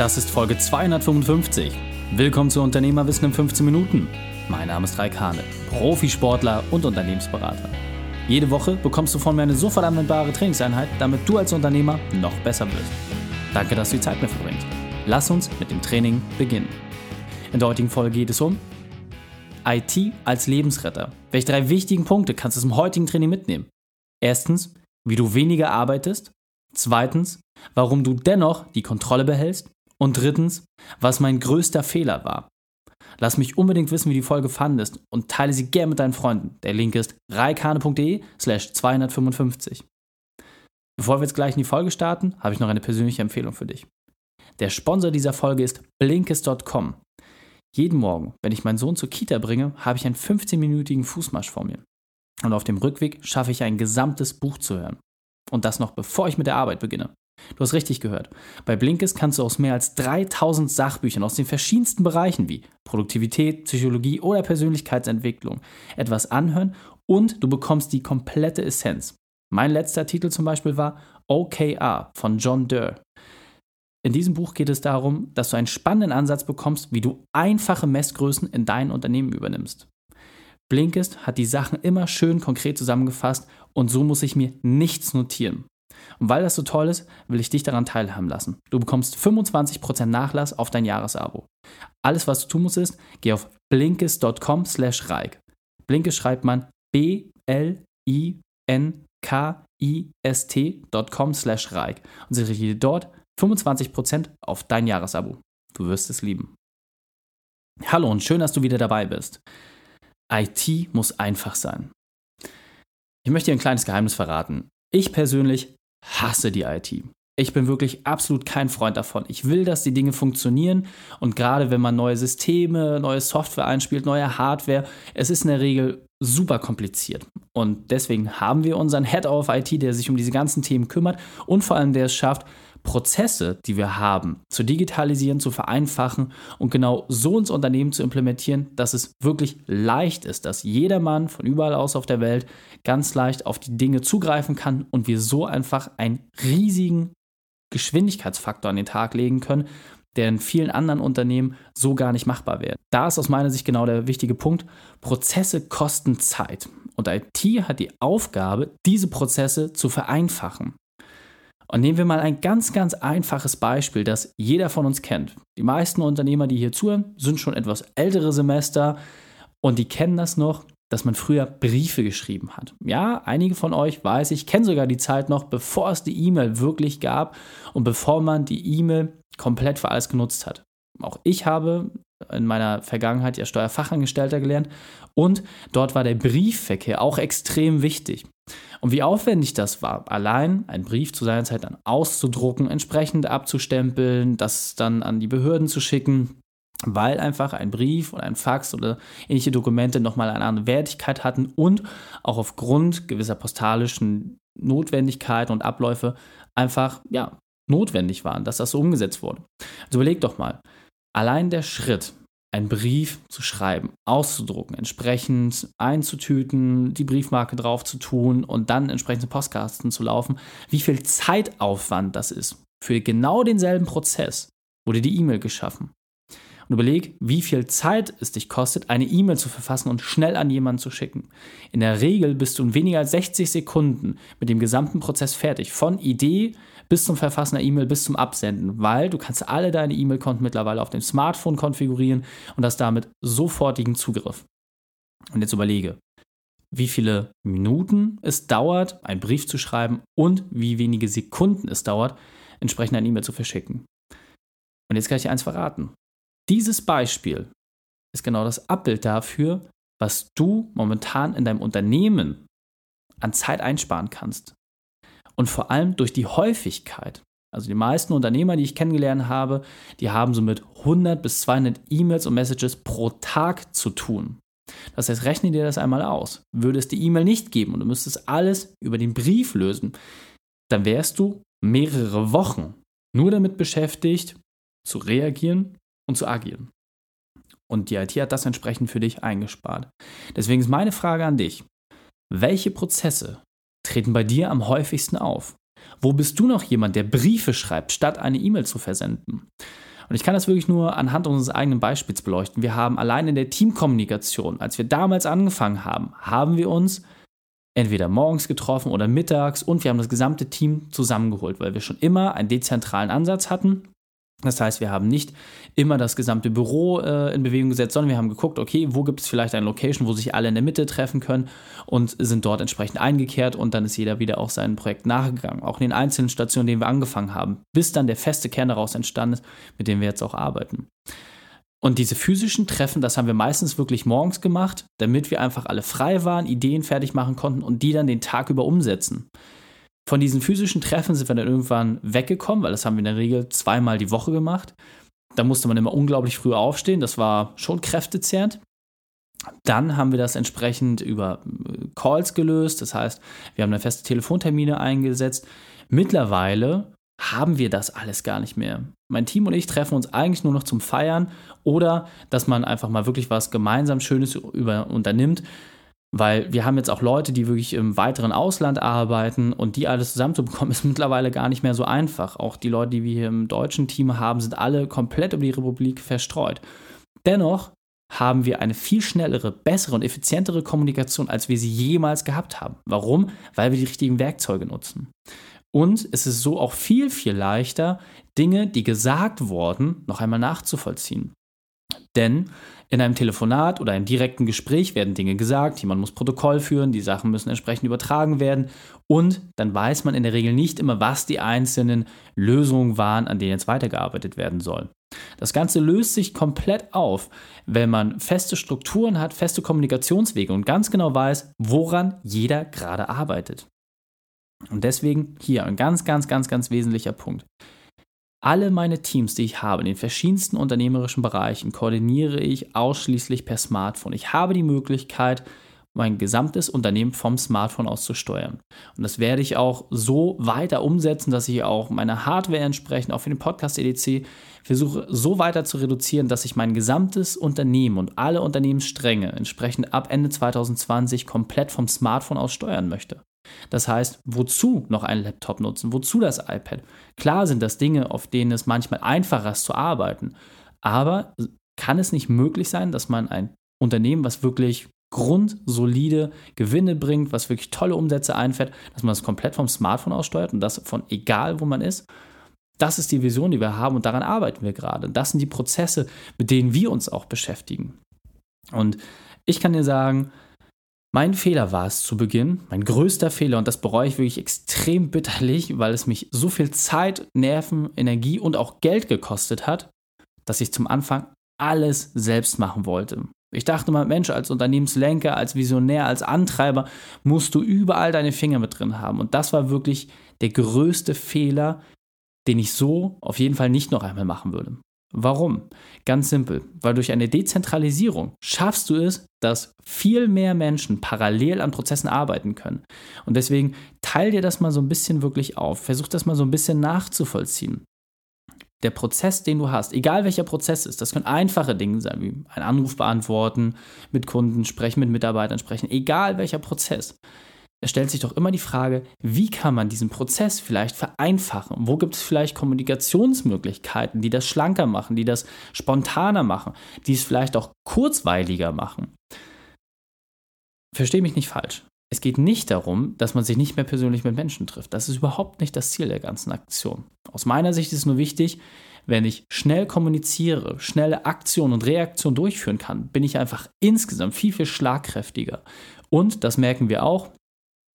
Das ist Folge 255. Willkommen zu Unternehmerwissen in 15 Minuten. Mein Name ist Raik Hane, Profisportler und Unternehmensberater. Jede Woche bekommst du von mir eine sofort anwendbare Trainingseinheit, damit du als Unternehmer noch besser wirst. Danke, dass du die Zeit mit verbringst. Lass uns mit dem Training beginnen. In der heutigen Folge geht es um IT als Lebensretter. Welche drei wichtigen Punkte kannst du zum heutigen Training mitnehmen? Erstens, wie du weniger arbeitest. Zweitens, warum du dennoch die Kontrolle behältst. Und drittens, was mein größter Fehler war. Lass mich unbedingt wissen, wie die Folge fandest und teile sie gerne mit deinen Freunden. Der Link ist reikane.de slash 255. Bevor wir jetzt gleich in die Folge starten, habe ich noch eine persönliche Empfehlung für dich. Der Sponsor dieser Folge ist Blinkist.com. Jeden Morgen, wenn ich meinen Sohn zur Kita bringe, habe ich einen 15-minütigen Fußmarsch vor mir. Und auf dem Rückweg schaffe ich ein gesamtes Buch zu hören. Und das noch bevor ich mit der Arbeit beginne. Du hast richtig gehört. Bei Blinkist kannst du aus mehr als 3000 Sachbüchern aus den verschiedensten Bereichen wie Produktivität, Psychologie oder Persönlichkeitsentwicklung etwas anhören und du bekommst die komplette Essenz. Mein letzter Titel zum Beispiel war OKR von John Durr. In diesem Buch geht es darum, dass du einen spannenden Ansatz bekommst, wie du einfache Messgrößen in dein Unternehmen übernimmst. Blinkist hat die Sachen immer schön konkret zusammengefasst und so muss ich mir nichts notieren. Und weil das so toll ist, will ich dich daran teilhaben lassen. Du bekommst 25% Nachlass auf dein Jahresabo. Alles, was du tun musst, ist, geh auf blinkist.com slash reik. Blinkist schreibt man B-L-I-N-K-I-S-T.com slash reik und sichere dort 25% auf dein Jahresabo. Du wirst es lieben. Hallo und schön, dass du wieder dabei bist. IT muss einfach sein. Ich möchte dir ein kleines Geheimnis verraten. Ich persönlich hasse die IT. Ich bin wirklich absolut kein Freund davon. Ich will, dass die Dinge funktionieren und gerade wenn man neue Systeme, neue Software einspielt, neue Hardware, es ist in der Regel super kompliziert. Und deswegen haben wir unseren Head of IT, der sich um diese ganzen Themen kümmert und vor allem der es schafft, Prozesse, die wir haben, zu digitalisieren, zu vereinfachen und genau so ins Unternehmen zu implementieren, dass es wirklich leicht ist, dass jedermann von überall aus auf der Welt ganz leicht auf die Dinge zugreifen kann und wir so einfach einen riesigen Geschwindigkeitsfaktor an den Tag legen können, der in vielen anderen Unternehmen so gar nicht machbar wäre. Da ist aus meiner Sicht genau der wichtige Punkt. Prozesse kosten Zeit. Und IT hat die Aufgabe, diese Prozesse zu vereinfachen. Und nehmen wir mal ein ganz, ganz einfaches Beispiel, das jeder von uns kennt. Die meisten Unternehmer, die hier zuhören, sind schon etwas ältere Semester und die kennen das noch, dass man früher Briefe geschrieben hat. Ja, einige von euch weiß ich, kennen sogar die Zeit noch, bevor es die E-Mail wirklich gab und bevor man die E-Mail komplett für alles genutzt hat. Auch ich habe in meiner Vergangenheit ja Steuerfachangestellter gelernt und dort war der Briefverkehr auch extrem wichtig. Und wie aufwendig das war, allein einen Brief zu seiner Zeit dann auszudrucken, entsprechend abzustempeln, das dann an die Behörden zu schicken, weil einfach ein Brief oder ein Fax oder ähnliche Dokumente nochmal eine andere Wertigkeit hatten und auch aufgrund gewisser postalischen Notwendigkeiten und Abläufe einfach, ja, notwendig waren, dass das so umgesetzt wurde. Also überleg doch mal, allein der Schritt, einen Brief zu schreiben, auszudrucken, entsprechend einzutüten, die Briefmarke drauf zu tun und dann entsprechend zum Postkasten zu laufen, wie viel Zeitaufwand das ist. Für genau denselben Prozess wurde die E-Mail geschaffen. Und überleg, wie viel Zeit es dich kostet, eine E-Mail zu verfassen und schnell an jemanden zu schicken. In der Regel bist du in weniger als 60 Sekunden mit dem gesamten Prozess fertig. Von Idee bis zum Verfassen der E-Mail, bis zum Absenden, weil du kannst alle deine E-Mail-Konten mittlerweile auf dem Smartphone konfigurieren und hast damit sofortigen Zugriff. Und jetzt überlege, wie viele Minuten es dauert, einen Brief zu schreiben und wie wenige Sekunden es dauert, entsprechend eine E-Mail zu verschicken. Und jetzt kann ich dir eins verraten. Dieses Beispiel ist genau das Abbild dafür, was du momentan in deinem Unternehmen an Zeit einsparen kannst. Und vor allem durch die Häufigkeit. Also die meisten Unternehmer, die ich kennengelernt habe, die haben so mit 100 bis 200 E-Mails und Messages pro Tag zu tun. Das heißt, rechne dir das einmal aus. Würde es die E-Mail nicht geben und du müsstest alles über den Brief lösen, dann wärst du mehrere Wochen nur damit beschäftigt, zu reagieren und zu agieren. Und die IT hat das entsprechend für dich eingespart. Deswegen ist meine Frage an dich. Welche Prozesse treten bei dir am häufigsten auf? Wo bist du noch jemand, der Briefe schreibt, statt eine E-Mail zu versenden? Und ich kann das wirklich nur anhand unseres eigenen Beispiels beleuchten. Wir haben allein in der Teamkommunikation, als wir damals angefangen haben, haben wir uns entweder morgens getroffen oder mittags und wir haben das gesamte Team zusammengeholt, weil wir schon immer einen dezentralen Ansatz hatten das heißt, wir haben nicht immer das gesamte Büro äh, in Bewegung gesetzt, sondern wir haben geguckt, okay, wo gibt es vielleicht eine Location, wo sich alle in der Mitte treffen können und sind dort entsprechend eingekehrt und dann ist jeder wieder auch seinem Projekt nachgegangen. Auch in den einzelnen Stationen, denen wir angefangen haben, bis dann der feste Kern daraus entstanden ist, mit dem wir jetzt auch arbeiten. Und diese physischen Treffen, das haben wir meistens wirklich morgens gemacht, damit wir einfach alle frei waren, Ideen fertig machen konnten und die dann den Tag über umsetzen. Von diesen physischen Treffen sind wir dann irgendwann weggekommen, weil das haben wir in der Regel zweimal die Woche gemacht. Da musste man immer unglaublich früh aufstehen, das war schon kräftezehrend. Dann haben wir das entsprechend über äh, Calls gelöst, das heißt, wir haben dann feste Telefontermine eingesetzt. Mittlerweile haben wir das alles gar nicht mehr. Mein Team und ich treffen uns eigentlich nur noch zum Feiern oder dass man einfach mal wirklich was gemeinsam Schönes über unternimmt. Weil wir haben jetzt auch Leute, die wirklich im weiteren Ausland arbeiten und die alles zusammenzubekommen, ist mittlerweile gar nicht mehr so einfach. Auch die Leute, die wir hier im deutschen Team haben, sind alle komplett über die Republik verstreut. Dennoch haben wir eine viel schnellere, bessere und effizientere Kommunikation, als wir sie jemals gehabt haben. Warum? Weil wir die richtigen Werkzeuge nutzen. Und es ist so auch viel, viel leichter, Dinge, die gesagt wurden, noch einmal nachzuvollziehen. Denn in einem Telefonat oder einem direkten Gespräch werden Dinge gesagt, jemand muss Protokoll führen, die Sachen müssen entsprechend übertragen werden und dann weiß man in der Regel nicht immer, was die einzelnen Lösungen waren, an denen jetzt weitergearbeitet werden soll. Das Ganze löst sich komplett auf, wenn man feste Strukturen hat, feste Kommunikationswege und ganz genau weiß, woran jeder gerade arbeitet. Und deswegen hier ein ganz, ganz, ganz, ganz wesentlicher Punkt. Alle meine Teams, die ich habe, in den verschiedensten unternehmerischen Bereichen, koordiniere ich ausschließlich per Smartphone. Ich habe die Möglichkeit, mein gesamtes Unternehmen vom Smartphone aus zu steuern. Und das werde ich auch so weiter umsetzen, dass ich auch meine Hardware entsprechend, auch für den Podcast EDC, versuche so weiter zu reduzieren, dass ich mein gesamtes Unternehmen und alle Unternehmensstränge entsprechend ab Ende 2020 komplett vom Smartphone aus steuern möchte. Das heißt, wozu noch einen Laptop nutzen? Wozu das iPad? Klar sind das Dinge, auf denen es manchmal einfacher ist zu arbeiten, aber kann es nicht möglich sein, dass man ein Unternehmen, was wirklich grundsolide Gewinne bringt, was wirklich tolle Umsätze einfährt, dass man das komplett vom Smartphone aus steuert und das von egal, wo man ist? Das ist die Vision, die wir haben und daran arbeiten wir gerade. Das sind die Prozesse, mit denen wir uns auch beschäftigen. Und ich kann dir sagen, mein Fehler war es zu Beginn, mein größter Fehler, und das bereue ich wirklich extrem bitterlich, weil es mich so viel Zeit, Nerven, Energie und auch Geld gekostet hat, dass ich zum Anfang alles selbst machen wollte. Ich dachte mal, Mensch, als Unternehmenslenker, als Visionär, als Antreiber musst du überall deine Finger mit drin haben. Und das war wirklich der größte Fehler, den ich so auf jeden Fall nicht noch einmal machen würde. Warum? Ganz simpel, weil durch eine Dezentralisierung schaffst du es, dass viel mehr Menschen parallel an Prozessen arbeiten können. Und deswegen teil dir das mal so ein bisschen wirklich auf. Versuch das mal so ein bisschen nachzuvollziehen. Der Prozess, den du hast, egal welcher Prozess ist, das können einfache Dinge sein, wie einen Anruf beantworten, mit Kunden sprechen, mit Mitarbeitern sprechen, egal welcher Prozess es stellt sich doch immer die Frage, wie kann man diesen Prozess vielleicht vereinfachen? Wo gibt es vielleicht Kommunikationsmöglichkeiten, die das schlanker machen, die das spontaner machen, die es vielleicht auch kurzweiliger machen? Verstehe mich nicht falsch. Es geht nicht darum, dass man sich nicht mehr persönlich mit Menschen trifft. Das ist überhaupt nicht das Ziel der ganzen Aktion. Aus meiner Sicht ist es nur wichtig, wenn ich schnell kommuniziere, schnelle Aktion und Reaktion durchführen kann, bin ich einfach insgesamt viel, viel schlagkräftiger. Und das merken wir auch,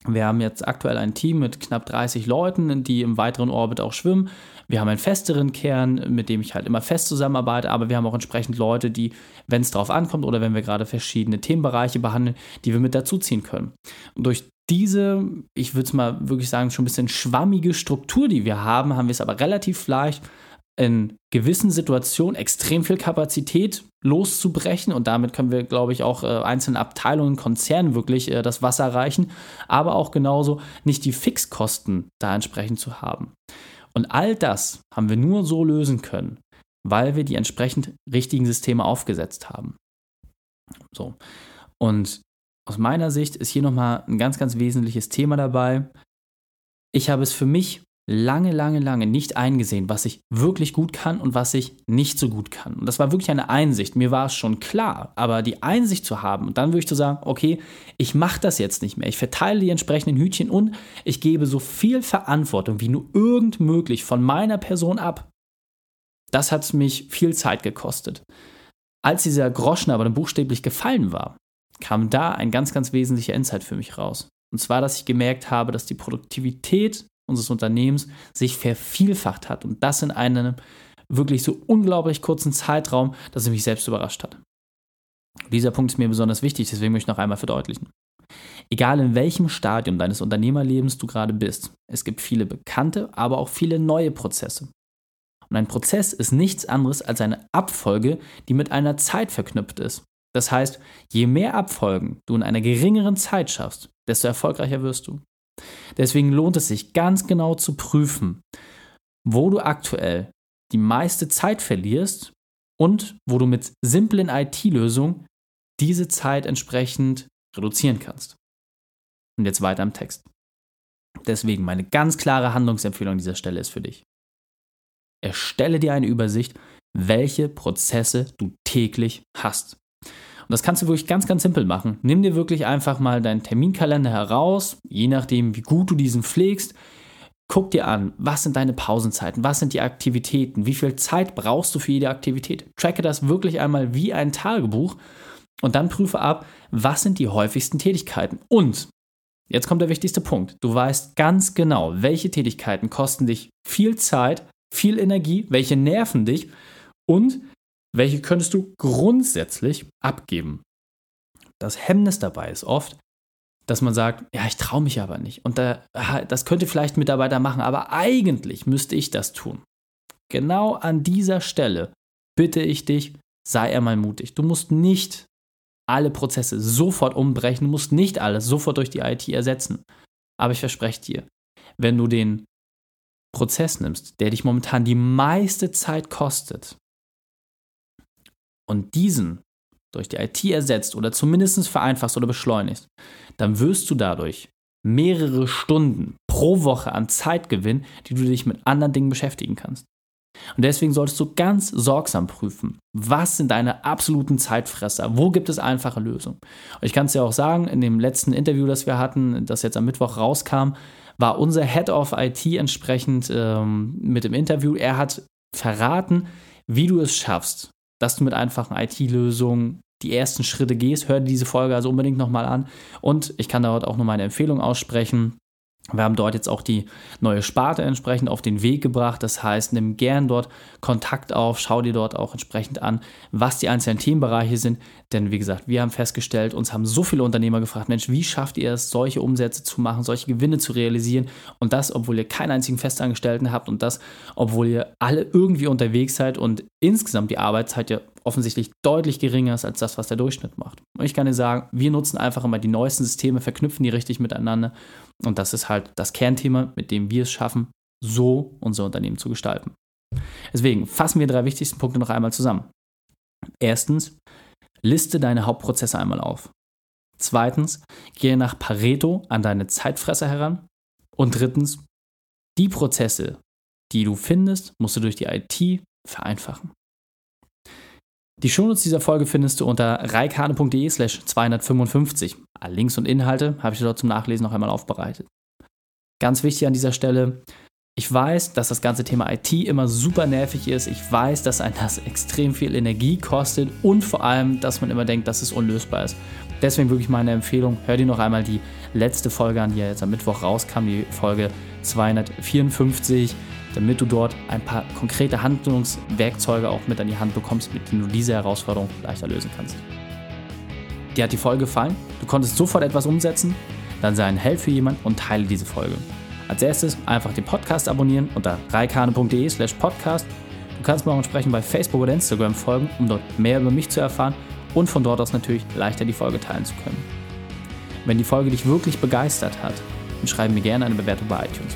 wir haben jetzt aktuell ein Team mit knapp 30 Leuten, die im weiteren Orbit auch schwimmen. Wir haben einen festeren Kern, mit dem ich halt immer fest zusammenarbeite, aber wir haben auch entsprechend Leute, die, wenn es drauf ankommt oder wenn wir gerade verschiedene Themenbereiche behandeln, die wir mit dazuziehen können. Und durch diese, ich würde es mal wirklich sagen, schon ein bisschen schwammige Struktur, die wir haben, haben wir es aber relativ leicht, in gewissen Situationen extrem viel Kapazität loszubrechen und damit können wir, glaube ich, auch äh, einzelne Abteilungen, Konzernen wirklich äh, das Wasser reichen, aber auch genauso nicht die Fixkosten da entsprechend zu haben. Und all das haben wir nur so lösen können, weil wir die entsprechend richtigen Systeme aufgesetzt haben. So. Und aus meiner Sicht ist hier nochmal ein ganz, ganz wesentliches Thema dabei. Ich habe es für mich lange, lange, lange nicht eingesehen, was ich wirklich gut kann und was ich nicht so gut kann. Und das war wirklich eine Einsicht. Mir war es schon klar, aber die Einsicht zu haben und dann würde ich zu sagen, okay, ich mache das jetzt nicht mehr. Ich verteile die entsprechenden Hütchen und ich gebe so viel Verantwortung wie nur irgend möglich von meiner Person ab. Das hat mich viel Zeit gekostet. Als dieser Groschen aber dann buchstäblich gefallen war, kam da ein ganz, ganz wesentlicher Insight für mich raus. Und zwar, dass ich gemerkt habe, dass die Produktivität unseres Unternehmens sich vervielfacht hat. Und das in einem wirklich so unglaublich kurzen Zeitraum, dass es mich selbst überrascht hat. Dieser Punkt ist mir besonders wichtig, deswegen möchte ich noch einmal verdeutlichen. Egal in welchem Stadium deines Unternehmerlebens du gerade bist, es gibt viele bekannte, aber auch viele neue Prozesse. Und ein Prozess ist nichts anderes als eine Abfolge, die mit einer Zeit verknüpft ist. Das heißt, je mehr Abfolgen du in einer geringeren Zeit schaffst, desto erfolgreicher wirst du. Deswegen lohnt es sich ganz genau zu prüfen, wo du aktuell die meiste Zeit verlierst und wo du mit simplen IT-Lösungen diese Zeit entsprechend reduzieren kannst. Und jetzt weiter im Text. Deswegen meine ganz klare Handlungsempfehlung an dieser Stelle ist für dich. Erstelle dir eine Übersicht, welche Prozesse du täglich hast. Und das kannst du wirklich ganz, ganz simpel machen. Nimm dir wirklich einfach mal deinen Terminkalender heraus, je nachdem, wie gut du diesen pflegst. Guck dir an, was sind deine Pausenzeiten, was sind die Aktivitäten, wie viel Zeit brauchst du für jede Aktivität. Tracke das wirklich einmal wie ein Tagebuch und dann prüfe ab, was sind die häufigsten Tätigkeiten. Und jetzt kommt der wichtigste Punkt. Du weißt ganz genau, welche Tätigkeiten kosten dich viel Zeit, viel Energie, welche nerven dich und welche könntest du grundsätzlich abgeben. Das Hemmnis dabei ist oft, dass man sagt, ja, ich traue mich aber nicht. Und da, das könnte vielleicht ein Mitarbeiter machen, aber eigentlich müsste ich das tun. Genau an dieser Stelle bitte ich dich, sei einmal mutig. Du musst nicht alle Prozesse sofort umbrechen, du musst nicht alles sofort durch die IT ersetzen. Aber ich verspreche dir, wenn du den Prozess nimmst, der dich momentan die meiste Zeit kostet, und diesen durch die IT ersetzt oder zumindest vereinfachst oder beschleunigst, dann wirst du dadurch mehrere Stunden pro Woche an Zeit gewinnen, die du dich mit anderen Dingen beschäftigen kannst. Und deswegen solltest du ganz sorgsam prüfen, was sind deine absoluten Zeitfresser, wo gibt es einfache Lösungen. Und ich kann es ja auch sagen, in dem letzten Interview, das wir hatten, das jetzt am Mittwoch rauskam, war unser Head of IT entsprechend ähm, mit dem Interview. Er hat verraten, wie du es schaffst, dass du mit einfachen IT-Lösungen die ersten Schritte gehst. Hör dir diese Folge also unbedingt nochmal an. Und ich kann dort auch nur meine Empfehlung aussprechen. Wir haben dort jetzt auch die neue Sparte entsprechend auf den Weg gebracht. Das heißt, nimm gern dort Kontakt auf, schau dir dort auch entsprechend an, was die einzelnen Themenbereiche sind. Denn wie gesagt, wir haben festgestellt, uns haben so viele Unternehmer gefragt, Mensch, wie schafft ihr es, solche Umsätze zu machen, solche Gewinne zu realisieren? Und das, obwohl ihr keinen einzigen Festangestellten habt und das, obwohl ihr alle irgendwie unterwegs seid und insgesamt die Arbeitszeit ja offensichtlich deutlich geringer ist als das, was der Durchschnitt macht. Und ich kann dir sagen, wir nutzen einfach immer die neuesten Systeme, verknüpfen die richtig miteinander. Und das ist halt das Kernthema, mit dem wir es schaffen, so unser Unternehmen zu gestalten. Deswegen fassen wir drei wichtigsten Punkte noch einmal zusammen. Erstens, liste deine Hauptprozesse einmal auf. Zweitens, gehe nach Pareto an deine Zeitfresser heran. Und drittens, die Prozesse, die du findest, musst du durch die IT vereinfachen. Die Shownotes dieser Folge findest du unter reikane.de slash 255. Alle Links und Inhalte habe ich dort zum Nachlesen noch einmal aufbereitet. Ganz wichtig an dieser Stelle, ich weiß, dass das ganze Thema IT immer super nervig ist. Ich weiß, dass ein das extrem viel Energie kostet und vor allem, dass man immer denkt, dass es unlösbar ist. Deswegen wirklich meine Empfehlung, hör dir noch einmal die letzte Folge an, die ja jetzt am Mittwoch rauskam, die Folge 254 damit du dort ein paar konkrete Handlungswerkzeuge auch mit an die Hand bekommst, mit denen du diese Herausforderung leichter lösen kannst. Dir hat die Folge gefallen? Du konntest sofort etwas umsetzen? Dann sei ein Held für jemanden und teile diese Folge. Als erstes einfach den Podcast abonnieren unter reikane.de slash podcast. Du kannst mir auch entsprechend bei Facebook oder Instagram folgen, um dort mehr über mich zu erfahren und von dort aus natürlich leichter die Folge teilen zu können. Wenn die Folge dich wirklich begeistert hat, dann schreib mir gerne eine Bewertung bei iTunes.